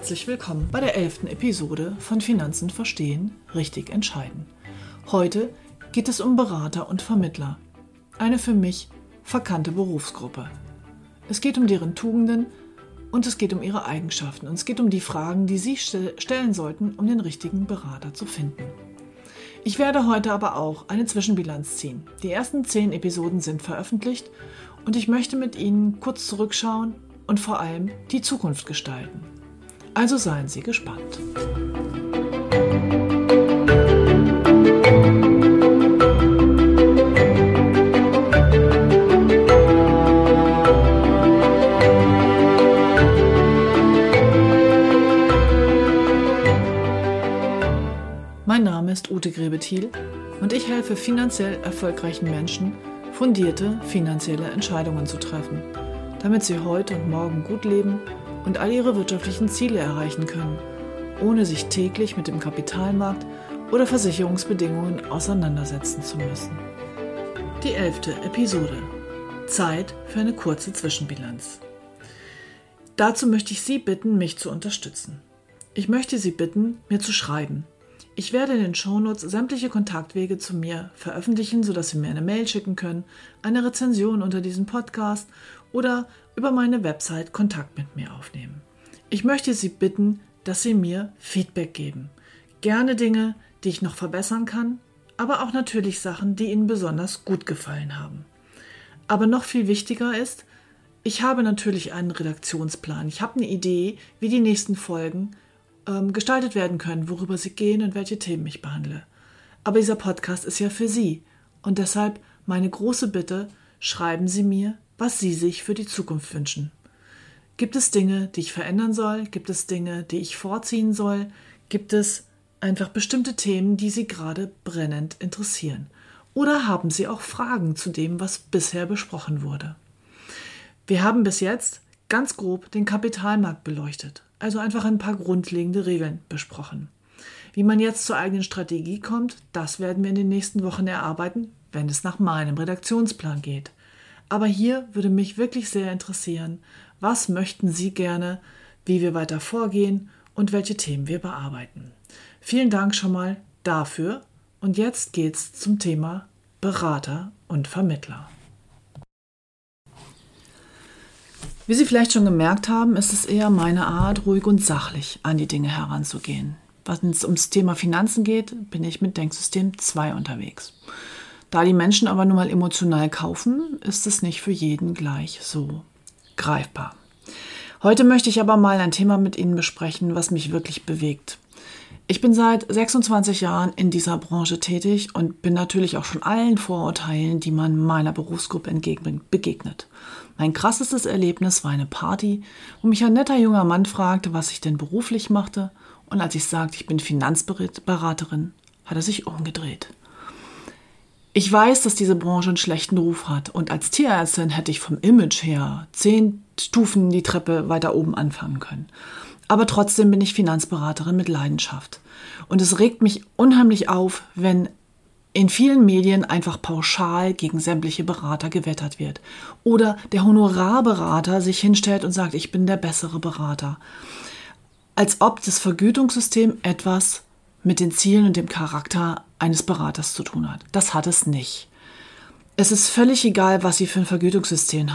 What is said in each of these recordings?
Herzlich willkommen bei der elften Episode von Finanzen verstehen, richtig entscheiden. Heute geht es um Berater und Vermittler, eine für mich verkannte Berufsgruppe. Es geht um deren Tugenden, und es geht um ihre Eigenschaften und es geht um die Fragen, die Sie stellen sollten, um den richtigen Berater zu finden. Ich werde heute aber auch eine Zwischenbilanz ziehen. Die ersten zehn Episoden sind veröffentlicht und ich möchte mit Ihnen kurz zurückschauen und vor allem die Zukunft gestalten. Also seien Sie gespannt. Name ist Ute Grebethiel und ich helfe finanziell erfolgreichen Menschen, fundierte finanzielle Entscheidungen zu treffen, damit sie heute und morgen gut leben und all ihre wirtschaftlichen Ziele erreichen können, ohne sich täglich mit dem Kapitalmarkt oder Versicherungsbedingungen auseinandersetzen zu müssen. Die elfte Episode. Zeit für eine kurze Zwischenbilanz. Dazu möchte ich Sie bitten, mich zu unterstützen. Ich möchte Sie bitten, mir zu schreiben, ich werde in den Shownotes sämtliche Kontaktwege zu mir veröffentlichen, sodass Sie mir eine Mail schicken können, eine Rezension unter diesem Podcast oder über meine Website Kontakt mit mir aufnehmen. Ich möchte Sie bitten, dass Sie mir Feedback geben. Gerne Dinge, die ich noch verbessern kann, aber auch natürlich Sachen, die Ihnen besonders gut gefallen haben. Aber noch viel wichtiger ist, ich habe natürlich einen Redaktionsplan. Ich habe eine Idee, wie die nächsten Folgen ähm, gestaltet werden können, worüber sie gehen und welche Themen ich behandle. Aber dieser Podcast ist ja für Sie. Und deshalb meine große Bitte, schreiben Sie mir, was Sie sich für die Zukunft wünschen. Gibt es Dinge, die ich verändern soll? Gibt es Dinge, die ich vorziehen soll? Gibt es einfach bestimmte Themen, die Sie gerade brennend interessieren? Oder haben Sie auch Fragen zu dem, was bisher besprochen wurde? Wir haben bis jetzt ganz grob den Kapitalmarkt beleuchtet also einfach ein paar grundlegende Regeln besprochen. Wie man jetzt zur eigenen Strategie kommt, das werden wir in den nächsten Wochen erarbeiten, wenn es nach meinem Redaktionsplan geht. Aber hier würde mich wirklich sehr interessieren, was möchten Sie gerne, wie wir weiter vorgehen und welche Themen wir bearbeiten. Vielen Dank schon mal dafür und jetzt geht's zum Thema Berater und Vermittler. Wie Sie vielleicht schon gemerkt haben, ist es eher meine Art, ruhig und sachlich an die Dinge heranzugehen. Wenn es ums Thema Finanzen geht, bin ich mit Denksystem 2 unterwegs. Da die Menschen aber nun mal emotional kaufen, ist es nicht für jeden gleich so greifbar. Heute möchte ich aber mal ein Thema mit Ihnen besprechen, was mich wirklich bewegt. Ich bin seit 26 Jahren in dieser Branche tätig und bin natürlich auch schon allen Vorurteilen, die man meiner Berufsgruppe entgegenbringt, begegnet. Mein krassestes Erlebnis war eine Party, wo mich ein netter junger Mann fragte, was ich denn beruflich machte, und als ich sagte, ich bin Finanzberaterin, hat er sich umgedreht. Ich weiß, dass diese Branche einen schlechten Ruf hat und als Tierärztin hätte ich vom Image her zehn Stufen die Treppe weiter oben anfangen können. Aber trotzdem bin ich Finanzberaterin mit Leidenschaft. Und es regt mich unheimlich auf, wenn in vielen Medien einfach pauschal gegen sämtliche Berater gewettert wird. Oder der Honorarberater sich hinstellt und sagt, ich bin der bessere Berater. Als ob das Vergütungssystem etwas mit den Zielen und dem Charakter eines Beraters zu tun hat. Das hat es nicht. Es ist völlig egal, was Sie für ein Vergütungssystem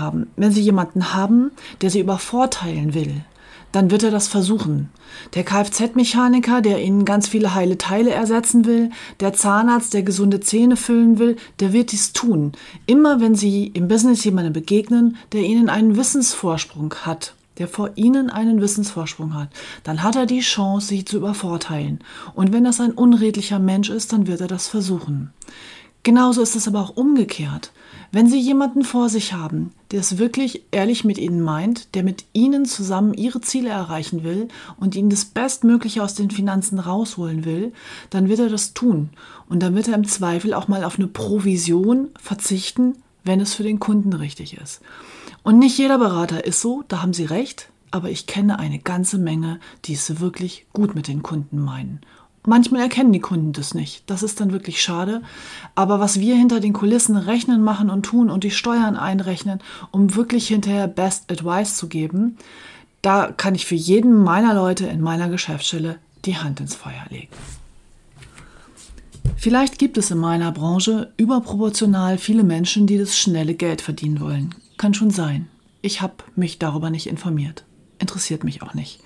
haben. Wenn Sie jemanden haben, der Sie übervorteilen will, dann wird er das versuchen. Der Kfz-Mechaniker, der Ihnen ganz viele heile Teile ersetzen will, der Zahnarzt, der gesunde Zähne füllen will, der wird dies tun. Immer wenn Sie im Business jemandem begegnen, der Ihnen einen Wissensvorsprung hat, der vor Ihnen einen Wissensvorsprung hat, dann hat er die Chance, Sie zu übervorteilen. Und wenn das ein unredlicher Mensch ist, dann wird er das versuchen. Genauso ist es aber auch umgekehrt. Wenn Sie jemanden vor sich haben, der es wirklich ehrlich mit Ihnen meint, der mit Ihnen zusammen Ihre Ziele erreichen will und Ihnen das Bestmögliche aus den Finanzen rausholen will, dann wird er das tun. Und dann wird er im Zweifel auch mal auf eine Provision verzichten, wenn es für den Kunden richtig ist. Und nicht jeder Berater ist so, da haben Sie recht, aber ich kenne eine ganze Menge, die es wirklich gut mit den Kunden meinen. Manchmal erkennen die Kunden das nicht. Das ist dann wirklich schade. Aber was wir hinter den Kulissen rechnen, machen und tun und die Steuern einrechnen, um wirklich hinterher Best Advice zu geben, da kann ich für jeden meiner Leute in meiner Geschäftsstelle die Hand ins Feuer legen. Vielleicht gibt es in meiner Branche überproportional viele Menschen, die das schnelle Geld verdienen wollen. Kann schon sein. Ich habe mich darüber nicht informiert. Interessiert mich auch nicht.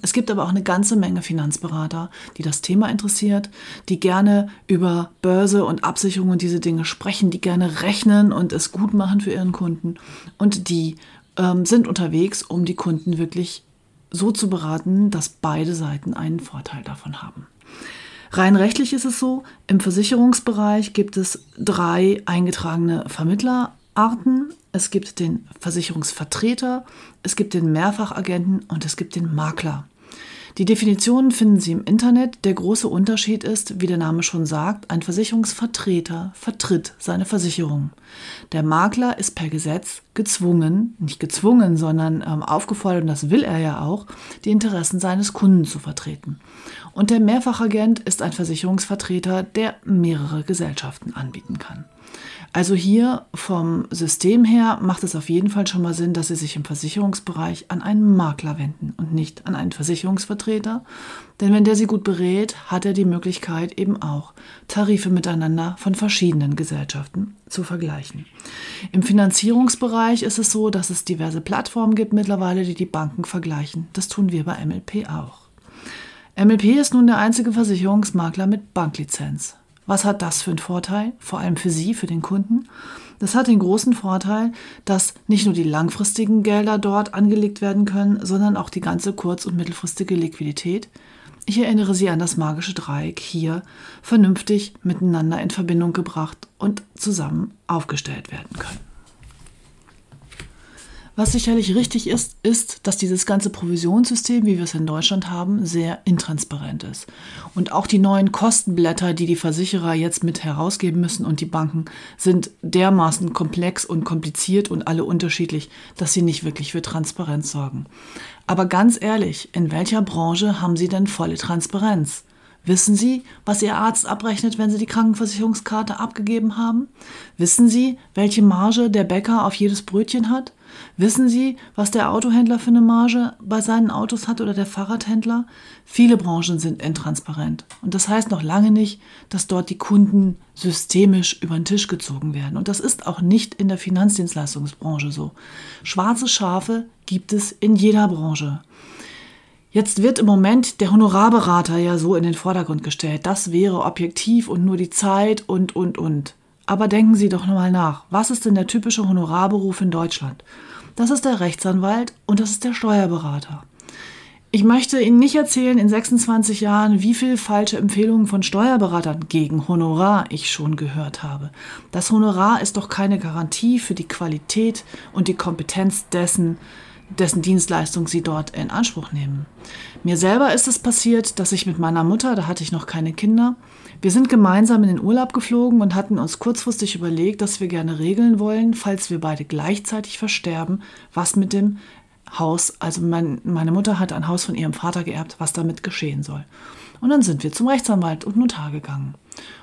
Es gibt aber auch eine ganze Menge Finanzberater, die das Thema interessiert, die gerne über Börse und Absicherung und diese Dinge sprechen, die gerne rechnen und es gut machen für ihren Kunden und die ähm, sind unterwegs, um die Kunden wirklich so zu beraten, dass beide Seiten einen Vorteil davon haben. Rein rechtlich ist es so, im Versicherungsbereich gibt es drei eingetragene Vermittlerarten. Es gibt den Versicherungsvertreter, es gibt den Mehrfachagenten und es gibt den Makler. Die Definitionen finden Sie im Internet. Der große Unterschied ist, wie der Name schon sagt, ein Versicherungsvertreter vertritt seine Versicherung. Der Makler ist per Gesetz gezwungen, nicht gezwungen, sondern ähm, aufgefordert, und das will er ja auch, die Interessen seines Kunden zu vertreten. Und der Mehrfachagent ist ein Versicherungsvertreter, der mehrere Gesellschaften anbieten kann. Also hier vom System her macht es auf jeden Fall schon mal Sinn, dass Sie sich im Versicherungsbereich an einen Makler wenden und nicht an einen Versicherungsvertreter. Denn wenn der Sie gut berät, hat er die Möglichkeit eben auch Tarife miteinander von verschiedenen Gesellschaften zu vergleichen. Im Finanzierungsbereich ist es so, dass es diverse Plattformen gibt mittlerweile, die die Banken vergleichen. Das tun wir bei MLP auch. MLP ist nun der einzige Versicherungsmakler mit Banklizenz. Was hat das für einen Vorteil? Vor allem für Sie, für den Kunden. Das hat den großen Vorteil, dass nicht nur die langfristigen Gelder dort angelegt werden können, sondern auch die ganze kurz- und mittelfristige Liquidität. Ich erinnere Sie an das magische Dreieck hier vernünftig miteinander in Verbindung gebracht und zusammen aufgestellt werden können. Was sicherlich richtig ist, ist, dass dieses ganze Provisionssystem, wie wir es in Deutschland haben, sehr intransparent ist. Und auch die neuen Kostenblätter, die die Versicherer jetzt mit herausgeben müssen und die Banken, sind dermaßen komplex und kompliziert und alle unterschiedlich, dass sie nicht wirklich für Transparenz sorgen. Aber ganz ehrlich, in welcher Branche haben Sie denn volle Transparenz? Wissen Sie, was Ihr Arzt abrechnet, wenn Sie die Krankenversicherungskarte abgegeben haben? Wissen Sie, welche Marge der Bäcker auf jedes Brötchen hat? Wissen Sie, was der Autohändler für eine Marge bei seinen Autos hat oder der Fahrradhändler? Viele Branchen sind intransparent. Und das heißt noch lange nicht, dass dort die Kunden systemisch über den Tisch gezogen werden. Und das ist auch nicht in der Finanzdienstleistungsbranche so. Schwarze Schafe gibt es in jeder Branche. Jetzt wird im Moment der Honorarberater ja so in den Vordergrund gestellt. Das wäre objektiv und nur die Zeit und, und, und. Aber denken Sie doch nochmal nach. Was ist denn der typische Honorarberuf in Deutschland? Das ist der Rechtsanwalt und das ist der Steuerberater. Ich möchte Ihnen nicht erzählen in 26 Jahren, wie viele falsche Empfehlungen von Steuerberatern gegen Honorar ich schon gehört habe. Das Honorar ist doch keine Garantie für die Qualität und die Kompetenz dessen, dessen Dienstleistung sie dort in Anspruch nehmen. Mir selber ist es passiert, dass ich mit meiner Mutter, da hatte ich noch keine Kinder, wir sind gemeinsam in den Urlaub geflogen und hatten uns kurzfristig überlegt, dass wir gerne regeln wollen, falls wir beide gleichzeitig versterben, was mit dem Haus, also mein, meine Mutter hat ein Haus von ihrem Vater geerbt, was damit geschehen soll. Und dann sind wir zum Rechtsanwalt und Notar gegangen.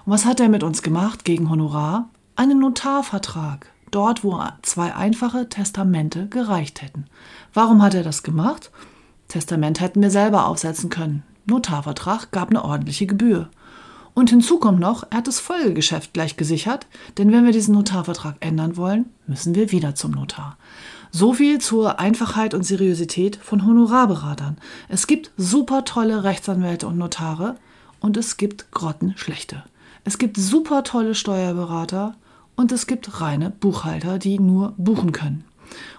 Und was hat er mit uns gemacht gegen Honorar? Einen Notarvertrag dort, wo zwei einfache Testamente gereicht hätten. Warum hat er das gemacht? Testament hätten wir selber aufsetzen können. Notarvertrag gab eine ordentliche Gebühr. Und hinzu kommt noch, er hat das Folgegeschäft gleich gesichert, denn wenn wir diesen Notarvertrag ändern wollen, müssen wir wieder zum Notar. So viel zur Einfachheit und Seriosität von Honorarberatern. Es gibt super tolle Rechtsanwälte und Notare und es gibt grottenschlechte. Es gibt super tolle Steuerberater und es gibt reine Buchhalter, die nur buchen können.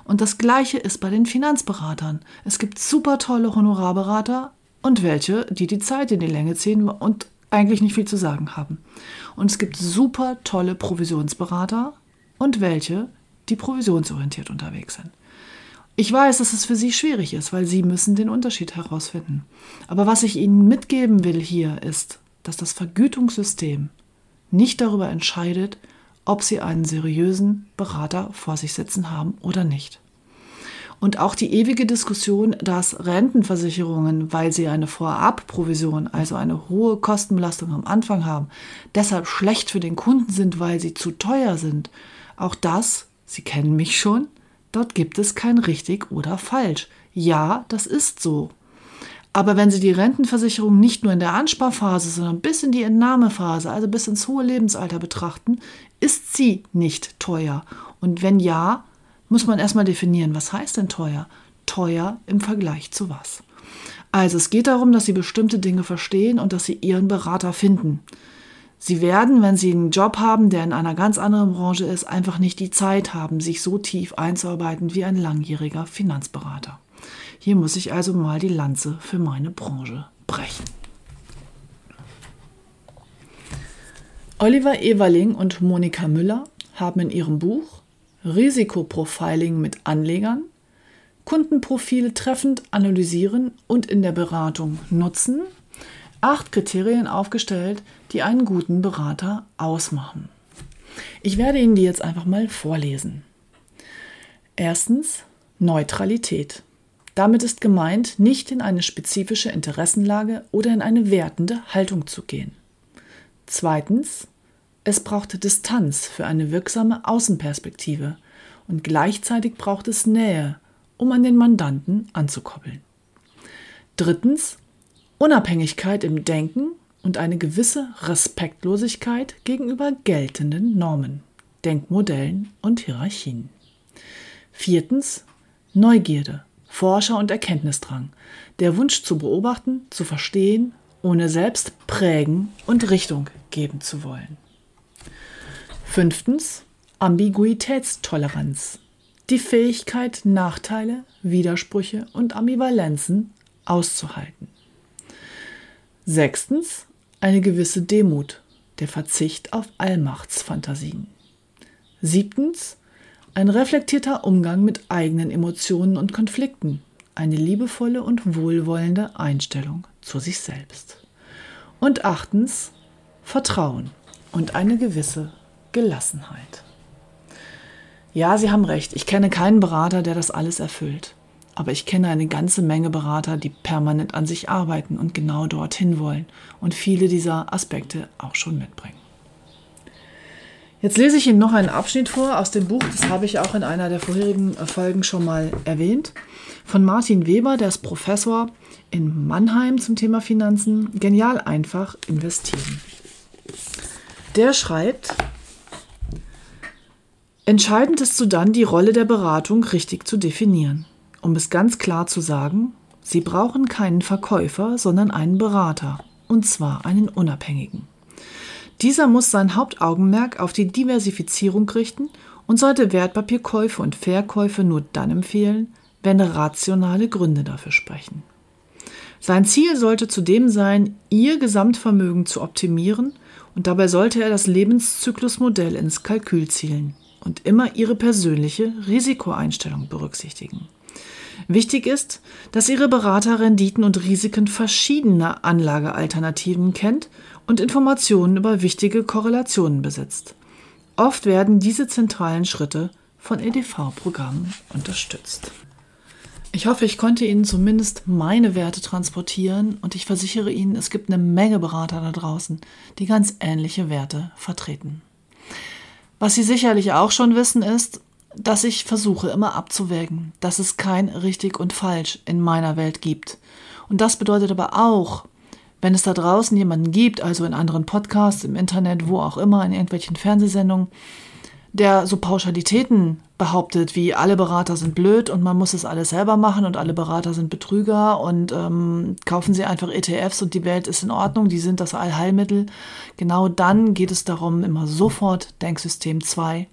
Und das gleiche ist bei den Finanzberatern. Es gibt super tolle Honorarberater und welche, die die Zeit in die Länge ziehen und eigentlich nicht viel zu sagen haben. Und es gibt super tolle Provisionsberater und welche, die provisionsorientiert unterwegs sind. Ich weiß, dass es für Sie schwierig ist, weil Sie müssen den Unterschied herausfinden. Aber was ich Ihnen mitgeben will hier ist, dass das Vergütungssystem nicht darüber entscheidet, ob Sie einen seriösen Berater vor sich sitzen haben oder nicht. Und auch die ewige Diskussion, dass Rentenversicherungen, weil sie eine Vorabprovision, also eine hohe Kostenbelastung am Anfang haben, deshalb schlecht für den Kunden sind, weil sie zu teuer sind. Auch das, Sie kennen mich schon, dort gibt es kein richtig oder falsch. Ja, das ist so. Aber wenn Sie die Rentenversicherung nicht nur in der Ansparphase, sondern bis in die Entnahmephase, also bis ins hohe Lebensalter betrachten, ist sie nicht teuer. Und wenn ja, muss man erstmal definieren, was heißt denn teuer? Teuer im Vergleich zu was? Also es geht darum, dass Sie bestimmte Dinge verstehen und dass Sie Ihren Berater finden. Sie werden, wenn Sie einen Job haben, der in einer ganz anderen Branche ist, einfach nicht die Zeit haben, sich so tief einzuarbeiten wie ein langjähriger Finanzberater. Hier muss ich also mal die Lanze für meine Branche brechen. Oliver Ewerling und Monika Müller haben in ihrem Buch Risikoprofiling mit Anlegern, Kundenprofile treffend analysieren und in der Beratung nutzen, acht Kriterien aufgestellt, die einen guten Berater ausmachen. Ich werde Ihnen die jetzt einfach mal vorlesen. Erstens Neutralität. Damit ist gemeint, nicht in eine spezifische Interessenlage oder in eine wertende Haltung zu gehen. Zweitens es braucht Distanz für eine wirksame Außenperspektive und gleichzeitig braucht es Nähe, um an den Mandanten anzukoppeln. Drittens Unabhängigkeit im Denken und eine gewisse Respektlosigkeit gegenüber geltenden Normen, Denkmodellen und Hierarchien. Viertens Neugierde, Forscher- und Erkenntnisdrang, der Wunsch zu beobachten, zu verstehen, ohne selbst prägen und Richtung geben zu wollen. Fünftens Ambiguitätstoleranz. Die Fähigkeit, Nachteile, Widersprüche und Ambivalenzen auszuhalten. Sechstens eine gewisse Demut, der Verzicht auf Allmachtsfantasien. Siebtens ein reflektierter Umgang mit eigenen Emotionen und Konflikten, eine liebevolle und wohlwollende Einstellung zu sich selbst. Und achtens Vertrauen und eine gewisse Gelassenheit. Ja, Sie haben recht, ich kenne keinen Berater, der das alles erfüllt. Aber ich kenne eine ganze Menge Berater, die permanent an sich arbeiten und genau dorthin wollen und viele dieser Aspekte auch schon mitbringen. Jetzt lese ich Ihnen noch einen Abschnitt vor aus dem Buch, das habe ich auch in einer der vorherigen Folgen schon mal erwähnt, von Martin Weber, der ist Professor in Mannheim zum Thema Finanzen. Genial einfach investieren. Der schreibt, Entscheidend ist so dann die Rolle der Beratung richtig zu definieren. Um es ganz klar zu sagen, Sie brauchen keinen Verkäufer, sondern einen Berater, und zwar einen unabhängigen. Dieser muss sein Hauptaugenmerk auf die Diversifizierung richten und sollte Wertpapierkäufe und Verkäufe nur dann empfehlen, wenn rationale Gründe dafür sprechen. Sein Ziel sollte zudem sein, Ihr Gesamtvermögen zu optimieren und dabei sollte er das Lebenszyklusmodell ins Kalkül zielen und immer ihre persönliche Risikoeinstellung berücksichtigen. Wichtig ist, dass Ihre Berater Renditen und Risiken verschiedener Anlagealternativen kennt und Informationen über wichtige Korrelationen besitzt. Oft werden diese zentralen Schritte von EDV-Programmen unterstützt. Ich hoffe, ich konnte Ihnen zumindest meine Werte transportieren und ich versichere Ihnen, es gibt eine Menge Berater da draußen, die ganz ähnliche Werte vertreten. Was Sie sicherlich auch schon wissen ist, dass ich versuche immer abzuwägen, dass es kein richtig und falsch in meiner Welt gibt. Und das bedeutet aber auch, Wenn es da draußen jemanden gibt, also in anderen Podcasts, im Internet, wo auch immer, in irgendwelchen Fernsehsendungen, der so Pauschalitäten behauptet, wie alle Berater sind blöd und man muss es alles selber machen und alle Berater sind Betrüger und ähm, kaufen Sie einfach ETFs und die Welt ist in Ordnung, die sind das Allheilmittel. Genau dann geht es darum, immer sofort Denksystem 2.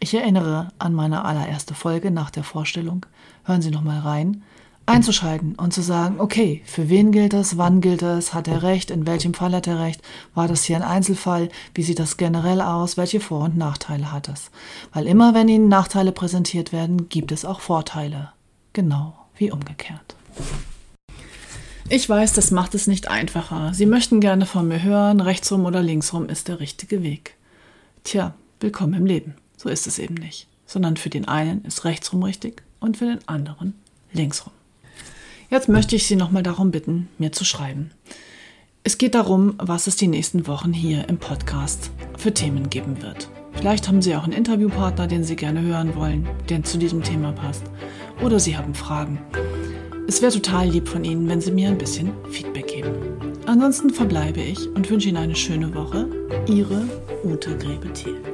Ich erinnere an meine allererste Folge nach der Vorstellung. Hören Sie noch mal rein einzuschalten und zu sagen, okay, für wen gilt das, wann gilt das, hat er recht, in welchem Fall hat er recht, war das hier ein Einzelfall, wie sieht das generell aus, welche Vor- und Nachteile hat es. Weil immer wenn Ihnen Nachteile präsentiert werden, gibt es auch Vorteile. Genau wie umgekehrt. Ich weiß, das macht es nicht einfacher. Sie möchten gerne von mir hören, rechtsrum oder linksrum ist der richtige Weg. Tja, willkommen im Leben. So ist es eben nicht. Sondern für den einen ist rechtsrum richtig und für den anderen linksrum. Jetzt möchte ich Sie nochmal darum bitten, mir zu schreiben. Es geht darum, was es die nächsten Wochen hier im Podcast für Themen geben wird. Vielleicht haben Sie auch einen Interviewpartner, den Sie gerne hören wollen, der zu diesem Thema passt. Oder Sie haben Fragen. Es wäre total lieb von Ihnen, wenn Sie mir ein bisschen Feedback geben. Ansonsten verbleibe ich und wünsche Ihnen eine schöne Woche. Ihre Ute Grebethiel.